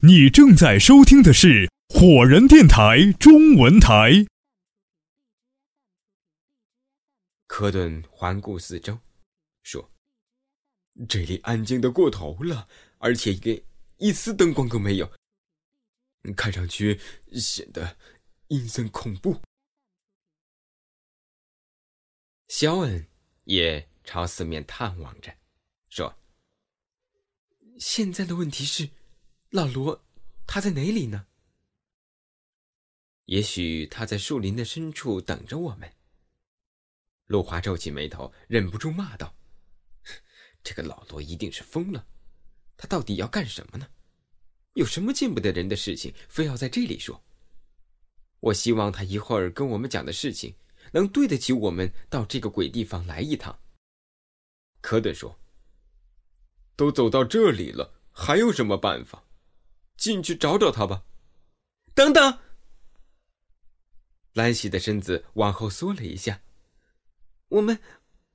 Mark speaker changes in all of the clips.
Speaker 1: 你正在收听的是火人电台中文台。
Speaker 2: 科顿环顾四周，说：“这里安静的过头了，而且连一丝灯光都没有，看上去显得阴森恐怖。”肖恩也朝四面探望着，说：“现在的问题是。”老罗，他在哪里呢？也许他在树林的深处等着我们。陆华皱起眉头，忍不住骂道：“这个老罗一定是疯了！他到底要干什么呢？有什么见不得人的事情，非要在这里说？我希望他一会儿跟我们讲的事情，能对得起我们到这个鬼地方来一趟。”科顿说：“都走到这里了，还有什么办法？”进去找找他吧。等等，兰西的身子往后缩了一下。我们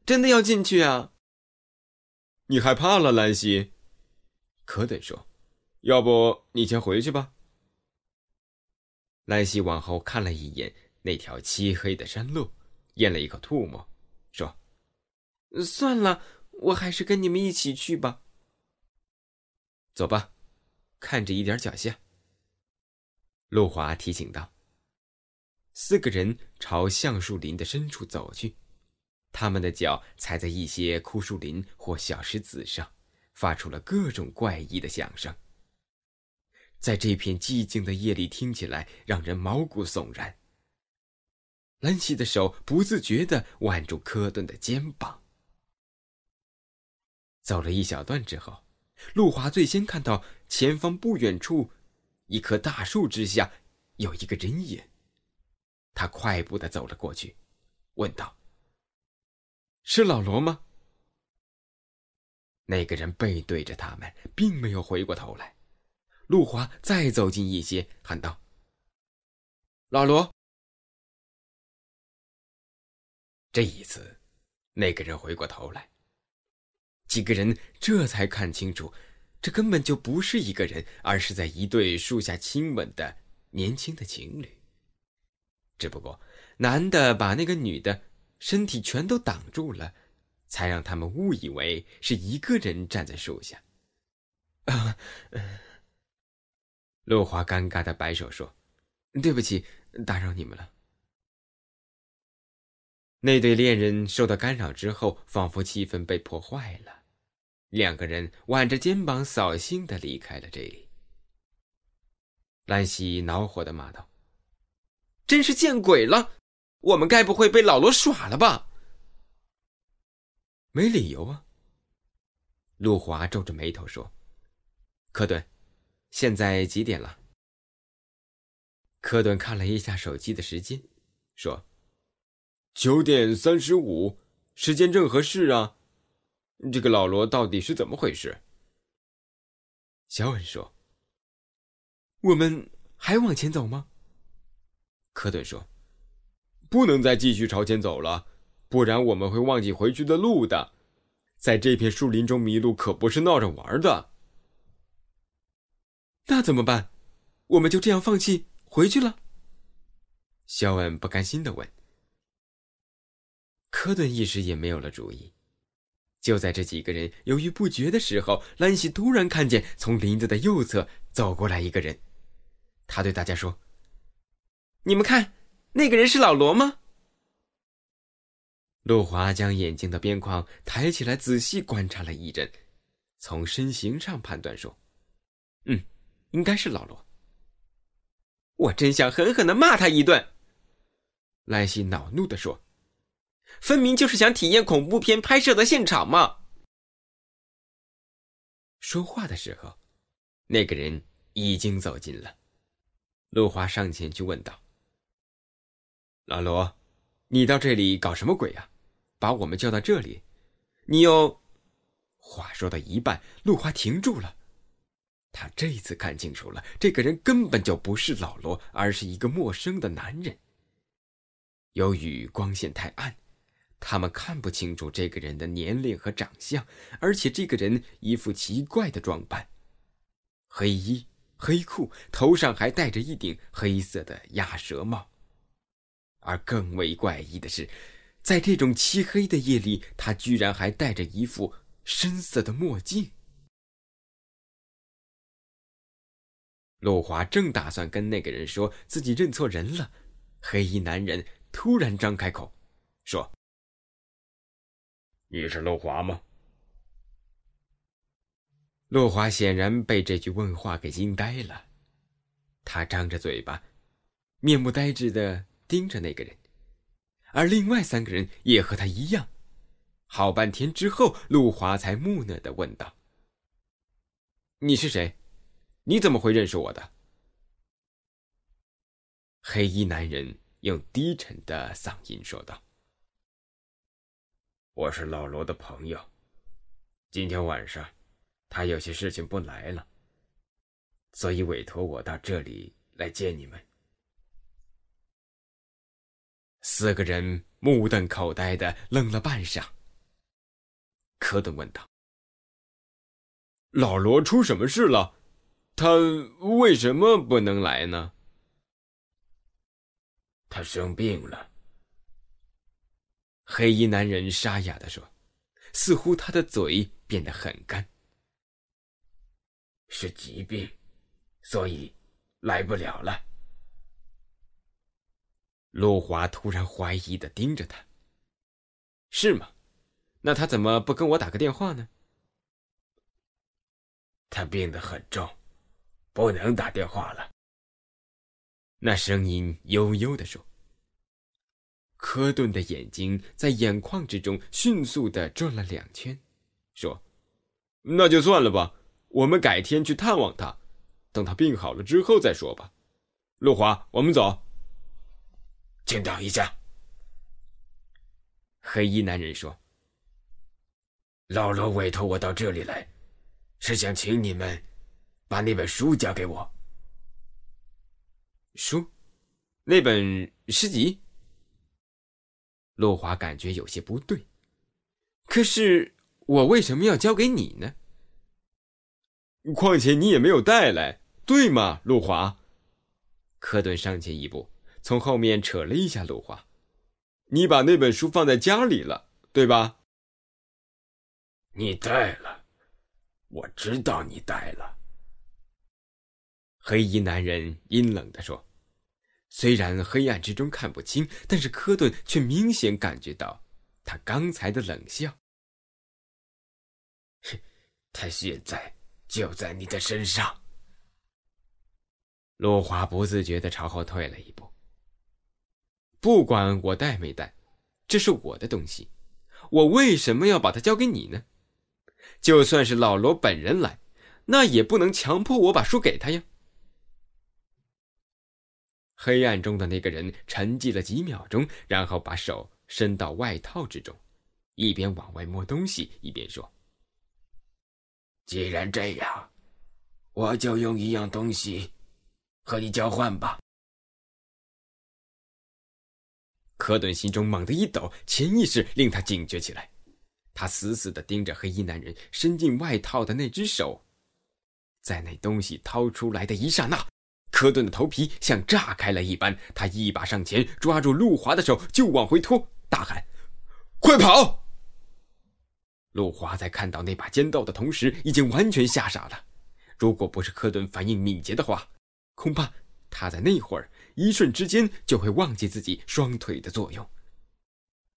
Speaker 2: 真的要进去啊？你害怕了，兰西？可得说：“要不你先回去吧。”兰西往后看了一眼那条漆黑的山路，咽了一口唾沫，说：“算了，我还是跟你们一起去吧。走吧。”看着一点脚下，陆华提醒道。四个人朝橡树林的深处走去，他们的脚踩在一些枯树林或小石子上，发出了各种怪异的响声。在这片寂静的夜里，听起来让人毛骨悚然。兰西的手不自觉地挽住科顿的肩膀。走了一小段之后。陆华最先看到前方不远处，一棵大树之下有一个人影。他快步的走了过去，问道：“是老罗吗？”那个人背对着他们，并没有回过头来。陆华再走近一些，喊道：“老罗！”这一次，那个人回过头来。几个人这才看清楚，这根本就不是一个人，而是在一对树下亲吻的年轻的情侣。只不过，男的把那个女的身体全都挡住了，才让他们误以为是一个人站在树下。啊，陆华尴尬的摆手说：“对不起，打扰你们了。”那对恋人受到干扰之后，仿佛气氛被破坏了。两个人挽着肩膀，扫兴的离开了这里。兰西恼火的骂道：“真是见鬼了！我们该不会被老罗耍了吧？”没理由啊。陆华皱着眉头说：“科顿，现在几点了？”科顿看了一下手机的时间，说：“九点三十五，时间正合适啊。”这个老罗到底是怎么回事？小恩说：“我们还往前走吗？”科顿说：“不能再继续朝前走了，不然我们会忘记回去的路的。在这片树林中迷路可不是闹着玩的。”那怎么办？我们就这样放弃回去了？肖恩不甘心的问。科顿一时也没有了主意。就在这几个人犹豫不决的时候，兰西突然看见从林子的右侧走过来一个人。他对大家说：“你们看，那个人是老罗吗？”陆华将眼睛的边框抬起来，仔细观察了一阵，从身形上判断说：“嗯，应该是老罗。”我真想狠狠的骂他一顿。”兰西恼怒的说。分明就是想体验恐怖片拍摄的现场嘛！说话的时候，那个人已经走近了。陆华上前去问道：“老罗，你到这里搞什么鬼啊？把我们叫到这里，你又……”话说到一半，陆华停住了。他这次看清楚了，这个人根本就不是老罗，而是一个陌生的男人。由于光线太暗。他们看不清楚这个人的年龄和长相，而且这个人一副奇怪的装扮：黑衣、黑裤，头上还戴着一顶黑色的鸭舌帽。而更为怪异的是，在这种漆黑的夜里，他居然还戴着一副深色的墨镜。陆华正打算跟那个人说自己认错人了，黑衣男人突然张开口，说：“
Speaker 3: 你是陆华吗？”
Speaker 2: 陆华显然被这句问话给惊呆了，他张着嘴巴，面目呆滞的盯着那个人，而另外三个人也和他一样。好半天之后，陆华才木讷的问道：“你是谁？你怎么会认识我的？”黑衣男人用低沉的嗓音说道：“
Speaker 3: 我是老罗的朋友，今天晚上。”他有些事情不来了，所以委托我到这里来见你们。
Speaker 2: 四个人目瞪口呆的愣了半晌。科顿问道：“老罗出什么事了？他为什么不能来呢？”
Speaker 3: 他生病了。
Speaker 2: 黑衣男人沙哑的说，似乎他的嘴变得很干。
Speaker 3: 是疾病，所以来不了了。
Speaker 2: 陆华突然怀疑的盯着他：“是吗？那他怎么不跟我打个电话呢？”
Speaker 3: 他病得很重，不能打电话了。
Speaker 2: 那声音悠悠的说。科顿的眼睛在眼眶之中迅速的转了两圈，说：“那就算了吧。”我们改天去探望他，等他病好了之后再说吧。陆华，我们走。
Speaker 3: 请等一下。
Speaker 2: 黑衣男人说：“
Speaker 3: 老罗委托我到这里来，是想请你们把那本书交给我。”
Speaker 2: 书？那本诗集？陆华感觉有些不对。可是我为什么要交给你呢？况且你也没有带来，对吗，陆华？科顿上前一步，从后面扯了一下陆华：“你把那本书放在家里了，对吧？”
Speaker 3: 你带了，我知道你带了。”
Speaker 2: 黑衣男人阴冷的说。虽然黑暗之中看不清，但是科顿却明显感觉到他刚才的冷笑。
Speaker 3: 他现在。就在你的身上。
Speaker 2: 陆华不自觉的朝后退了一步。不管我带没带，这是我的东西，我为什么要把它交给你呢？就算是老罗本人来，那也不能强迫我把书给他呀。黑暗中的那个人沉寂了几秒钟，然后把手伸到外套之中，一边往外摸东西，一边说。
Speaker 3: 既然这样，我就用一样东西和你交换吧。
Speaker 2: 科顿心中猛地一抖，潜意识令他警觉起来。他死死的盯着黑衣男人伸进外套的那只手，在那东西掏出来的一刹那，科顿的头皮像炸开了一般。他一把上前抓住陆华的手就往回拖，大喊：“快跑！”陆华在看到那把尖刀的同时，已经完全吓傻了。如果不是科顿反应敏捷的话，恐怕他在那会儿一瞬之间就会忘记自己双腿的作用。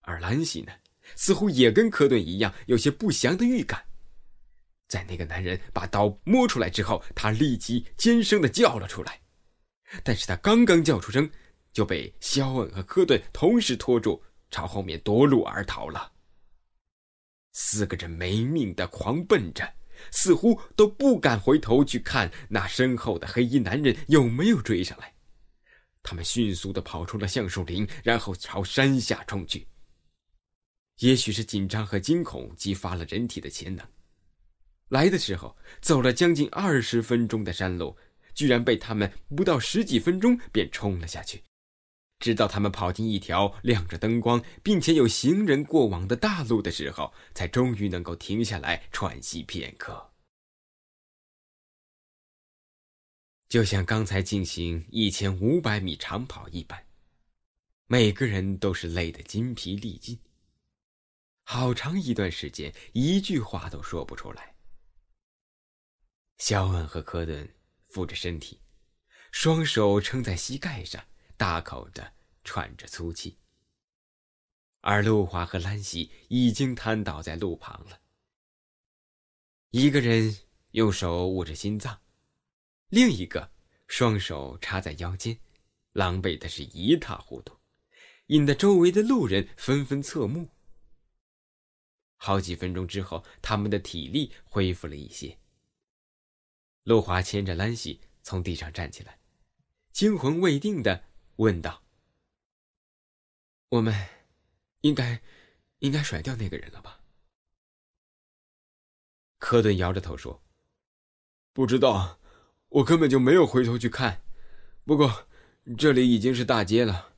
Speaker 2: 而兰西呢，似乎也跟科顿一样，有些不祥的预感。在那个男人把刀摸出来之后，他立即尖声的叫了出来。但是他刚刚叫出声，就被肖恩和科顿同时拖住，朝后面夺路而逃了。四个人没命的狂奔着，似乎都不敢回头去看那身后的黑衣男人有没有追上来。他们迅速的跑出了橡树林，然后朝山下冲去。也许是紧张和惊恐激发了人体的潜能，来的时候走了将近二十分钟的山路，居然被他们不到十几分钟便冲了下去。直到他们跑进一条亮着灯光，并且有行人过往的大路的时候，才终于能够停下来喘息片刻。就像刚才进行一千五百米长跑一般，每个人都是累得筋疲力尽。好长一段时间，一句话都说不出来。肖恩和科顿扶着身体，双手撑在膝盖上，大口的喘着粗气。而陆华和兰西已经瘫倒在路旁了。一个人用手捂着心脏，另一个双手插在腰间，狼狈的是一塌糊涂，引得周围的路人纷纷侧目。好几分钟之后，他们的体力恢复了一些。陆华牵着兰西从地上站起来，惊魂未定的问道：“我们？”应该，应该甩掉那个人了吧？科顿摇着头说：“
Speaker 4: 不知道，我根本就没有回头去看。不过，这里已经是大街了，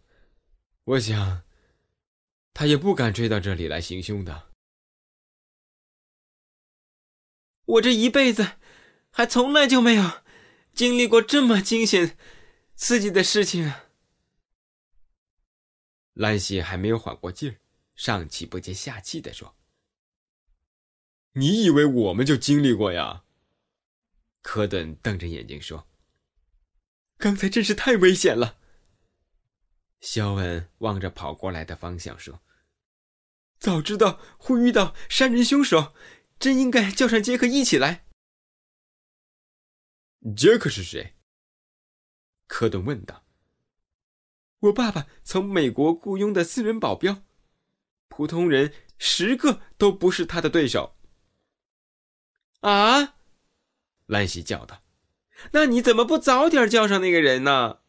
Speaker 4: 我想，他也不敢追到这里来行凶的。
Speaker 5: 我这一辈子，还从来就没有经历过这么惊险、刺激的事情啊。”
Speaker 2: 兰西还没有缓过劲儿，上气不接下气的说：“
Speaker 4: 你以为我们就经历过呀？”
Speaker 2: 科顿瞪着眼睛说：“刚才真是太危险了。”肖恩望着跑过来的方向说：“
Speaker 5: 早知道会遇到杀人凶手，真应该叫上杰克一起来。”
Speaker 4: 杰克是谁？
Speaker 2: 科顿问道。
Speaker 5: 我爸爸从美国雇佣的私人保镖，普通人十个都不是他的对手。啊！兰西叫道：“那你怎么不早点叫上那个人呢？”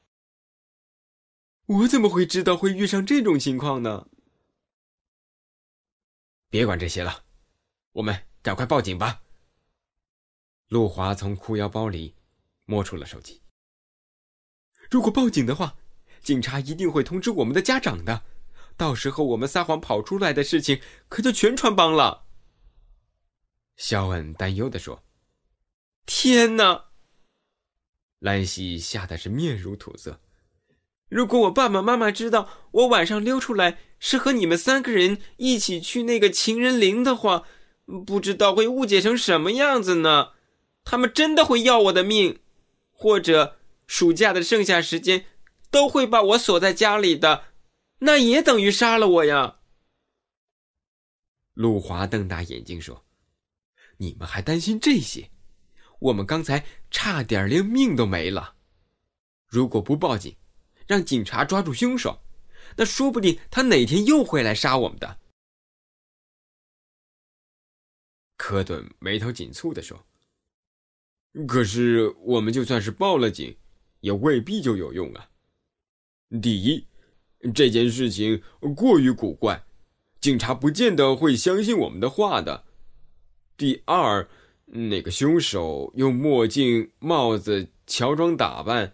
Speaker 5: 我怎么会知道会遇上这种情况呢？
Speaker 2: 别管这些了，我们赶快报警吧。陆华从裤腰包里摸出了手机。
Speaker 5: 如果报警的话。警察一定会通知我们的家长的，到时候我们撒谎跑出来的事情可就全穿帮了。”
Speaker 2: 肖恩担忧的说。
Speaker 5: “天哪！”
Speaker 2: 兰西吓得是面如土色。
Speaker 5: “如果我爸爸妈妈知道我晚上溜出来是和你们三个人一起去那个情人林的话，不知道会误解成什么样子呢？他们真的会要我的命，或者暑假的剩下时间。”都会把我锁在家里的，那也等于杀了我呀。
Speaker 2: 陆华瞪大眼睛说：“你们还担心这些？我们刚才差点连命都没了。如果不报警，让警察抓住凶手，那说不定他哪天又会来杀我们的。”科顿眉头紧蹙的说：“
Speaker 4: 可是我们就算是报了警，也未必就有用啊。”第一，这件事情过于古怪，警察不见得会相信我们的话的。第二，那个凶手用墨镜、帽子、乔装打扮，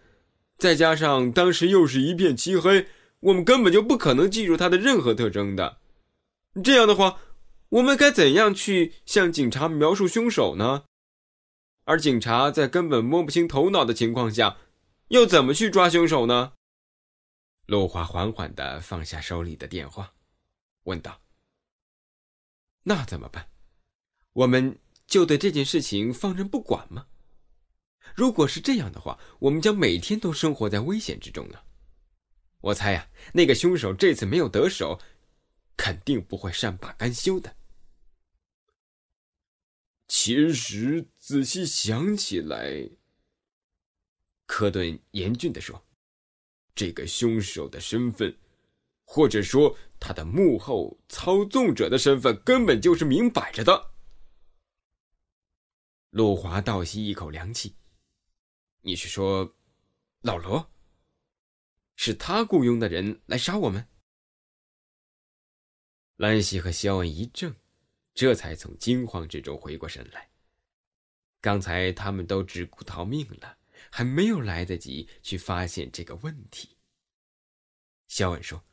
Speaker 4: 再加上当时又是一片漆黑，我们根本就不可能记住他的任何特征的。
Speaker 5: 这样的话，我们该怎样去向警察描述凶手呢？而警察在根本摸不清头脑的情况下，又怎么去抓凶手呢？
Speaker 2: 陆华缓缓的放下手里的电话，问道：“那怎么办？我们就对这件事情放任不管吗？如果是这样的话，我们将每天都生活在危险之中呢。我猜呀，那个凶手这次没有得手，肯定不会善罢甘休的。
Speaker 4: 其实仔细想起来，
Speaker 2: 科顿严峻的说。”
Speaker 4: 这个凶手的身份，或者说他的幕后操纵者的身份，根本就是明摆着的。
Speaker 2: 陆华倒吸一口凉气：“你是说，老罗？是他雇佣的人来杀我们？”兰西和肖恩一怔，这才从惊慌之中回过神来。刚才他们都只顾逃命了。还没有来得及去发现这个问题。肖恩说：“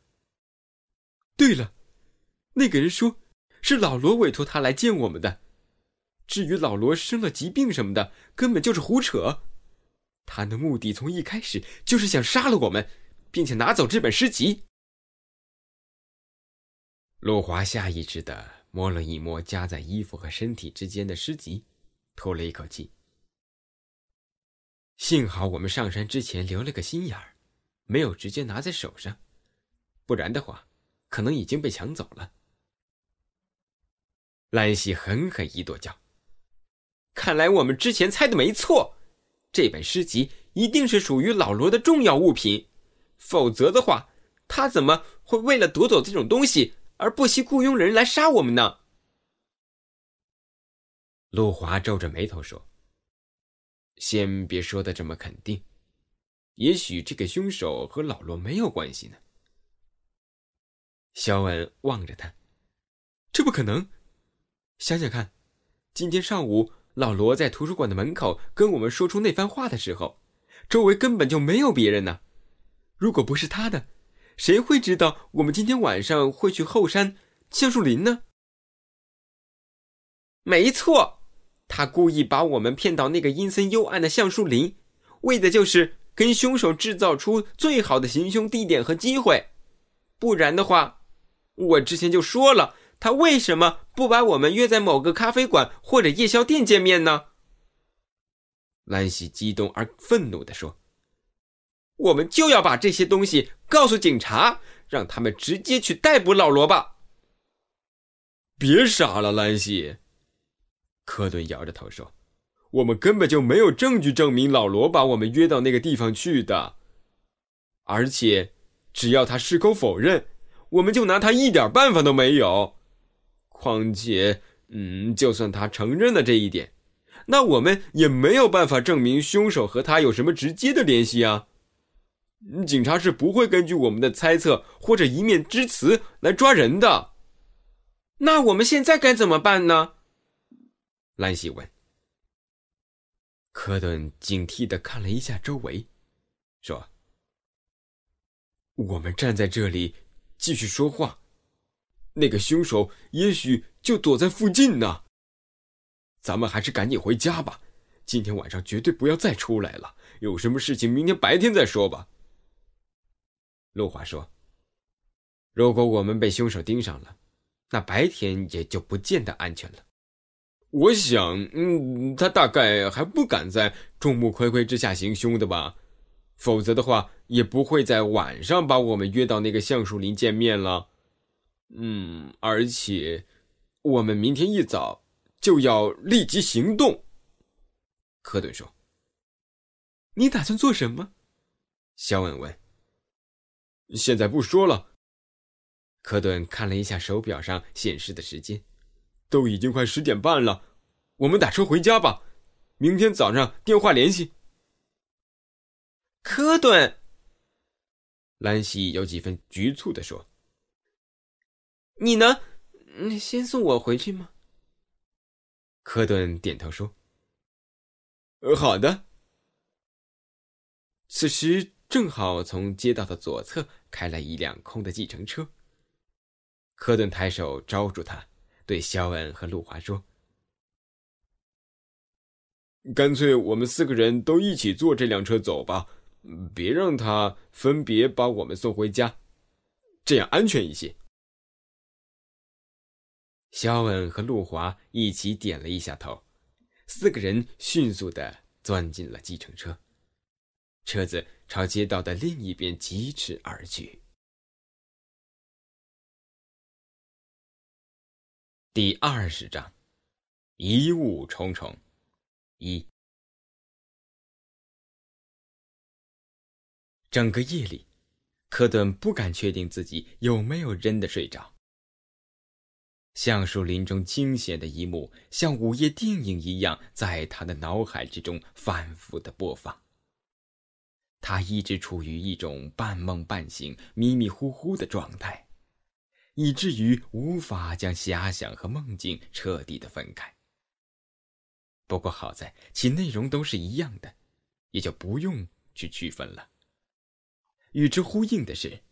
Speaker 5: 对了，那个人说是老罗委托他来见我们的。至于老罗生了疾病什么的，根本就是胡扯。
Speaker 6: 他的目的从一开始就是想杀了我们，并且拿走这本诗集。
Speaker 2: 陆华下意识的摸了一摸夹在衣服和身体之间的诗集，吐了一口气。幸好我们上山之前留了个心眼儿，没有直接拿在手上，不然的话，可能已经被抢走了。
Speaker 6: 兰溪狠狠一跺脚，看来我们之前猜的没错。这本诗集一定是属于老罗的重要物品，否则的话，他怎么会为了夺走这种东西而不惜雇佣人来杀我们呢？
Speaker 2: 陆华皱着眉头说：“先别说的这么肯定，也许这个凶手和老罗没有关系呢。”
Speaker 6: 肖恩望着他：“这不可能！想想看，今天上午。”老罗在图书馆的门口跟我们说出那番话的时候，周围根本就没有别人呢。如果不是他的，谁会知道我们今天晚上会去后山橡树林呢？没错，他故意把我们骗到那个阴森幽暗的橡树林，为的就是跟凶手制造出最好的行凶地点和机会。不然的话，我之前就说了。他为什么不把我们约在某个咖啡馆或者夜宵店见面呢？兰西激动而愤怒地说：“我们就要把这些东西告诉警察，让他们直接去逮捕老罗吧。”
Speaker 7: 别傻了，兰西。科顿摇着头说：“我们根本就没有证据证明老罗把我们约到那个地方去的，而且只要他矢口否认，我们就拿他一点办法都没有。”况且，嗯，就算他承认了这一点，那我们也没有办法证明凶手和他有什么直接的联系啊。警察是不会根据我们的猜测或者一面之词来抓人的。
Speaker 6: 那我们现在该怎么办呢？兰西问。
Speaker 2: 科顿警惕的看了一下周围，说：“
Speaker 7: 我们站在这里继续说话。”那个凶手也许就躲在附近呢。咱们还是赶紧回家吧，今天晚上绝对不要再出来了。有什么事情明天白天再说吧。
Speaker 2: 陆华说：“如果我们被凶手盯上了，那白天也就不见得安全了。
Speaker 7: 我想，嗯，他大概还不敢在众目睽睽之下行凶的吧？否则的话，也不会在晚上把我们约到那个橡树林见面了。”嗯，而且我们明天一早就要立即行动。
Speaker 6: 科顿说：“你打算做什么？”
Speaker 2: 肖恩问。
Speaker 7: “现在不说了。”
Speaker 2: 科顿看了一下手表上显示的时间，“
Speaker 7: 都已经快十点半了，我们打车回家吧。明天早上电话联系。”
Speaker 6: 科顿，
Speaker 2: 兰西有几分局促的说。
Speaker 6: 你能，先送我回去吗？
Speaker 2: 科顿点头说：“
Speaker 7: 呃，好的。”
Speaker 6: 此时正好从街道的左侧开来一辆空的计程车。
Speaker 2: 科顿抬手招住他，对肖恩和路华说：“
Speaker 7: 干脆我们四个人都一起坐这辆车走吧，别让他分别把我们送回家，这样安全一些。”
Speaker 2: 肖恩和路华一起点了一下头，四个人迅速的钻进了计程车，车子朝街道的另一边疾驰而去。第二十章，疑雾重重。一，整个夜里，科顿不敢确定自己有没有真的睡着。橡树林中惊险的一幕，像午夜电影一样，在他的脑海之中反复的播放。他一直处于一种半梦半醒、迷迷糊糊的状态，以至于无法将遐想和梦境彻底的分开。不过好在其内容都是一样的，也就不用去区分了。与之呼应的是，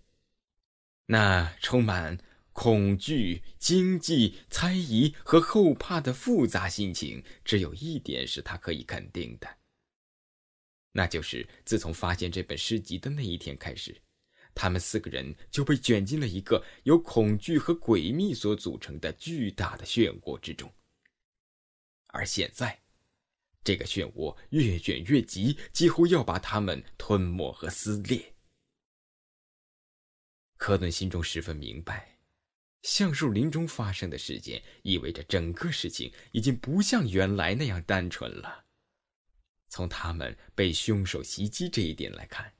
Speaker 2: 那充满……恐惧、惊悸、猜疑和后怕的复杂心情，只有一点是他可以肯定的，那就是自从发现这本诗集的那一天开始，他们四个人就被卷进了一个由恐惧和诡秘所组成的巨大的漩涡之中。而现在，这个漩涡越卷越急，几乎要把他们吞没和撕裂。科顿心中十分明白，橡树林中发生的事件意味着整个事情已经不像原来那样单纯了。从他们被凶手袭击这一点来看，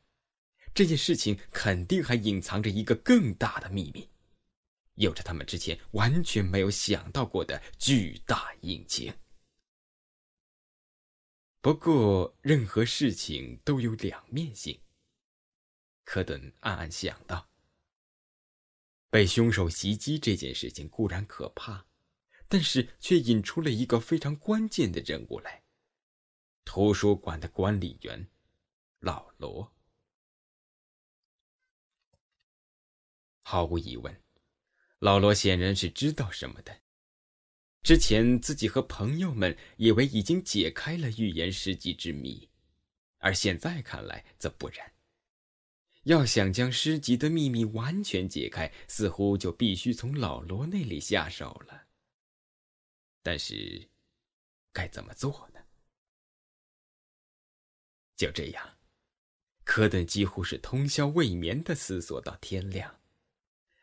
Speaker 2: 这件事情肯定还隐藏着一个更大的秘密，有着他们之前完全没有想到过的巨大隐情。不过，任何事情都有两面性。科顿暗暗想到。被凶手袭击这件事情固然可怕，但是却引出了一个非常关键的人物来。图书馆的管理员，老罗。毫无疑问，老罗显然是知道什么的。之前自己和朋友们以为已经解开了预言诗集之谜，而现在看来则不然。要想将诗集的秘密完全解开，似乎就必须从老罗那里下手了。但是，该怎么做呢？就这样，科顿几乎是通宵未眠的思索到天亮，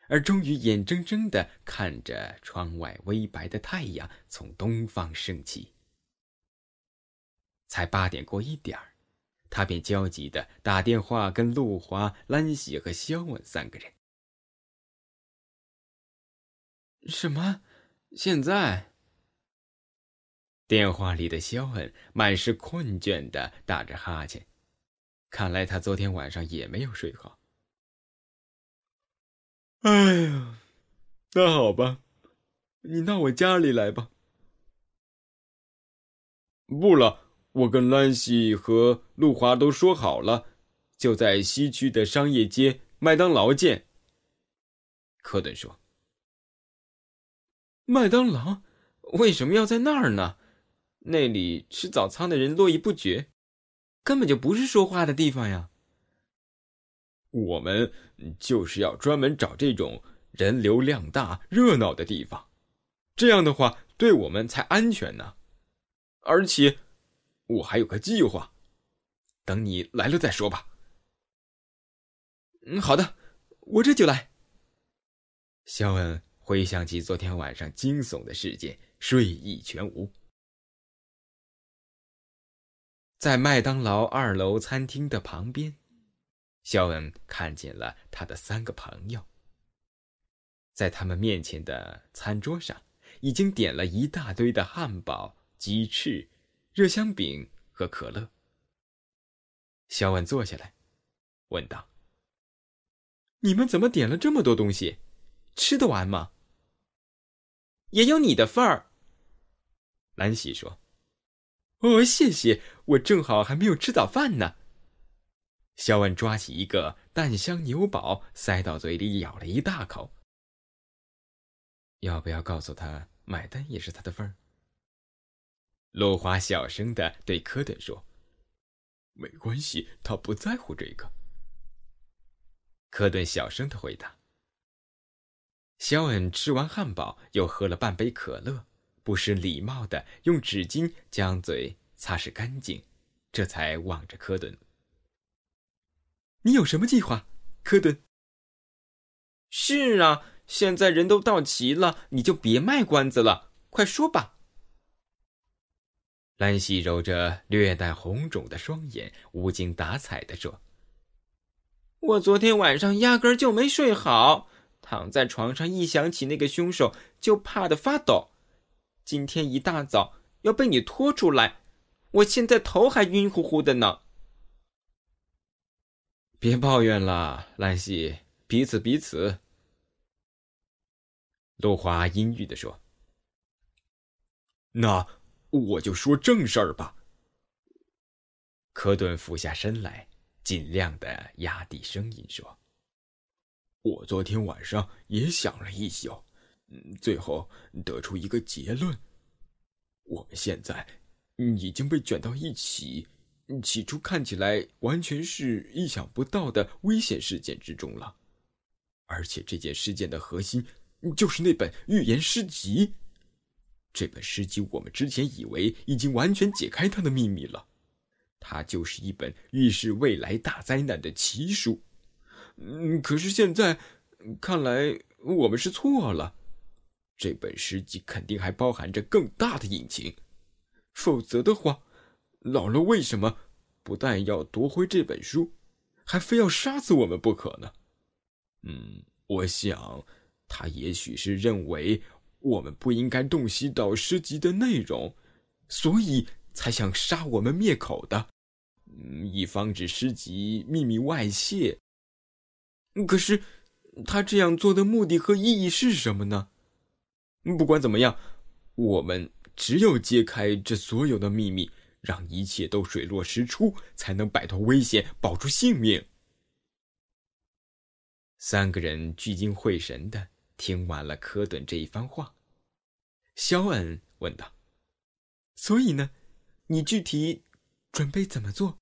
Speaker 2: 而终于眼睁睁的看着窗外微白的太阳从东方升起。才八点过一点，他便焦急的打电话跟陆华、兰喜和肖文三个人。
Speaker 8: 什么？现在？
Speaker 2: 电话里的肖恩满是困倦的打着哈欠，看来他昨天晚上也没有睡好。
Speaker 9: 哎呀，那好吧，你到我家里来吧。不了，我跟兰西和陆华都说好了，就在西区的商业街麦当劳见。
Speaker 2: 科顿说：“
Speaker 8: 麦当劳为什么要在那儿呢？”那里吃早餐的人络绎不绝，根本就不是说话的地方呀。
Speaker 9: 我们就是要专门找这种人流量大、热闹的地方，这样的话对我们才安全呢。而且，我还有个计划，等你来了再说吧。
Speaker 8: 嗯，好的，我这就来。
Speaker 2: 肖恩回想起昨天晚上惊悚的事件，睡意全无。在麦当劳二楼餐厅的旁边，肖恩看见了他的三个朋友。在他们面前的餐桌上，已经点了一大堆的汉堡、鸡翅、热香饼和可乐。肖恩坐下来，问道：“
Speaker 8: 你们怎么点了这么多东西？吃得完吗？”“也有你的份儿。”
Speaker 2: 兰喜说。
Speaker 8: 哦，谢谢，我正好还没有吃早饭呢。
Speaker 2: 肖恩抓起一个蛋香牛堡，塞到嘴里咬了一大口。要不要告诉他买单也是他的份儿？陆华小声的对科顿说：“
Speaker 9: 没关系，他不在乎这个。”
Speaker 2: 科顿小声的回答。肖恩吃完汉堡，又喝了半杯可乐。不失礼貌的用纸巾将嘴擦拭干净，这才望着科顿：“
Speaker 8: 你有什么计划，科顿？”“是啊，现在人都到齐了，你就别卖关子了，快说吧。”
Speaker 2: 兰西揉着略带红肿的双眼，无精打采的说：“
Speaker 8: 我昨天晚上压根儿就没睡好，躺在床上一想起那个凶手，就怕得发抖。”今天一大早要被你拖出来，我现在头还晕乎乎的呢。
Speaker 2: 别抱怨了，兰西，彼此彼此。陆华阴郁的说：“
Speaker 9: 那我就说正事儿吧。”
Speaker 2: 科顿俯下身来，尽量的压低声音说：“
Speaker 9: 我昨天晚上也想了一宿。”最后得出一个结论：我们现在已经被卷到一起，
Speaker 2: 起初看起来完全是意想不到的危险事件之中了，而且这件事件的核心就是那本预言诗集。这本诗集我们之前以为已经完全解开它的秘密了，它就是一本预示未来大灾难的奇书。嗯，可是现在看来我们是错了，这本诗集肯定还包含着更大的隐情，否则的话。老罗为什么不但要夺回这本书，还非要杀死我们不可呢？嗯，我想他也许是认为我们不应该洞悉到诗集的内容，所以才想杀我们灭口的，嗯，以防止诗集秘密外泄。可是他这样做的目的和意义是什么呢？不管怎么样，我们只有揭开这所有的秘密。让一切都水落石出，才能摆脱危险，保住性命。
Speaker 10: 三个人聚精会神的听完了科顿这一番话，肖恩问道：“所以呢，你具体准备怎么做？”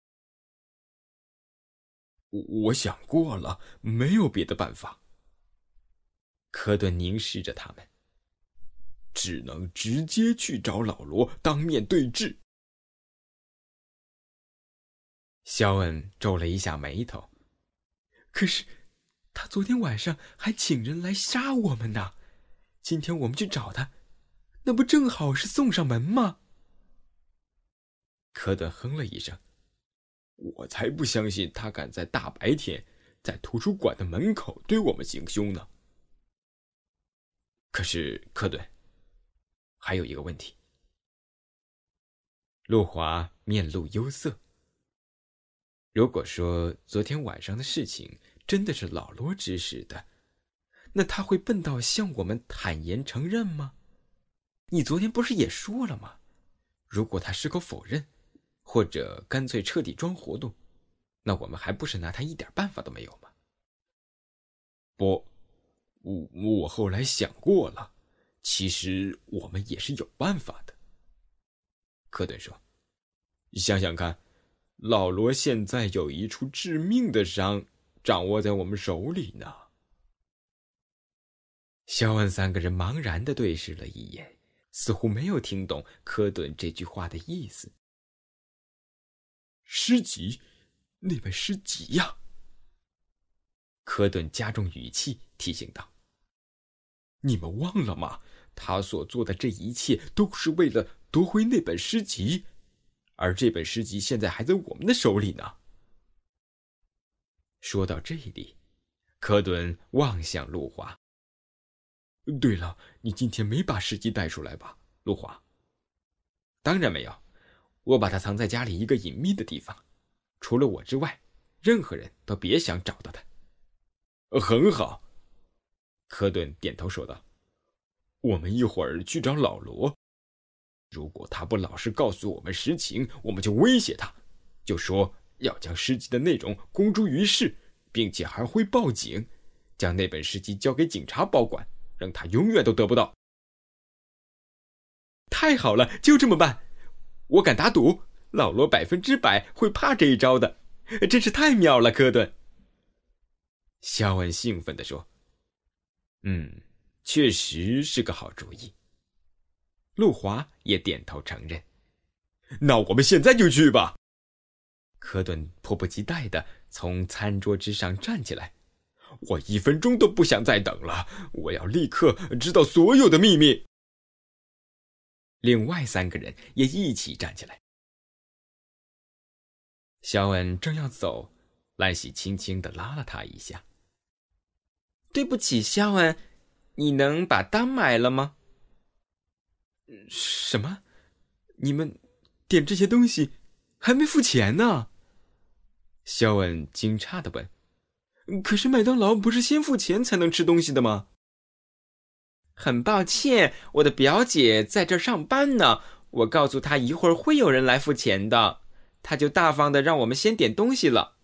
Speaker 2: 我我想过了，没有别的办法。
Speaker 10: 科顿凝视着他们，
Speaker 2: 只能直接去找老罗，当面对质。
Speaker 10: 肖恩皱了一下眉头。
Speaker 11: 可是，他昨天晚上还请人来杀我们呢。今天我们去找他，那不正好是送上门吗？
Speaker 10: 科顿哼了一声：“
Speaker 2: 我才不相信他敢在大白天在图书馆的门口对我们行凶呢。”
Speaker 10: 可是，科顿，还有一个问题。陆华面露忧色。如果说昨天晚上的事情真的是老罗指使的，那他会笨到向我们坦言承认吗？你昨天不是也说了吗？如果他矢口否认，或者干脆彻底装糊涂，那我们还不是拿他一点办法都没有吗？
Speaker 2: 不，我我后来想过了，其实我们也是有办法的。
Speaker 10: 科顿说：“
Speaker 2: 想想看。”老罗现在有一处致命的伤，掌握在我们手里呢。
Speaker 10: 肖恩三个人茫然的对视了一眼，似乎没有听懂科顿这句话的意思。
Speaker 2: 诗集，那本诗集呀！
Speaker 10: 科顿加重语气提醒道：“
Speaker 2: 你们忘了吗？他所做的这一切都是为了夺回那本诗集。”而这本诗集现在还在我们的手里呢。
Speaker 10: 说到这里，科顿望向陆华。
Speaker 2: 对了，你今天没把诗集带出来吧，陆华？
Speaker 10: 当然没有，我把它藏在家里一个隐秘的地方，除了我之外，任何人都别想找到它。
Speaker 2: 很好，科顿点头说道：“我们一会儿去找老罗。”如果他不老实告诉我们实情，我们就威胁他，就说要将诗集的内容公诸于世，并且还会报警，将那本诗集交给警察保管，让他永远都得不到。
Speaker 11: 太好了，就这么办！我敢打赌，老罗百分之百会怕这一招的，真是太妙了，科顿。
Speaker 10: 肖恩兴奋地说：“嗯，确实是个好主意。”陆华也点头承认。
Speaker 2: 那我们现在就去吧。
Speaker 10: 科顿迫不及待的从餐桌之上站起来。
Speaker 2: 我一分钟都不想再等了，我要立刻知道所有的秘密。
Speaker 10: 另外三个人也一起站起来。肖恩正要走，兰喜轻轻的拉了他一下。
Speaker 11: 对不起，肖恩，你能把单买了吗？什么？你们点这些东西还没付钱呢？
Speaker 10: 肖恩惊诧的问：“
Speaker 11: 可是麦当劳不是先付钱才能吃东西的吗？”很抱歉，我的表姐在这儿上班呢。我告诉她一会儿会有人来付钱的，她就大方的让我们先点东西了。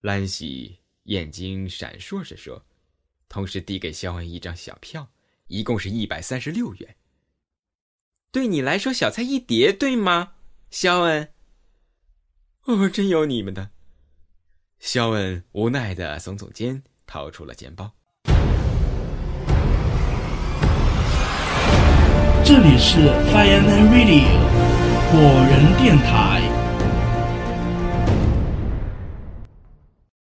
Speaker 10: 兰喜眼睛闪烁着说，同时递给肖恩一张小票，一共是一百三十六元。
Speaker 11: 对你来说小菜一碟，对吗，肖恩？
Speaker 2: 哦，真有你们的。肖恩无奈的耸耸肩，掏出了钱包。
Speaker 12: 这里是 Fireman Radio，火人电台。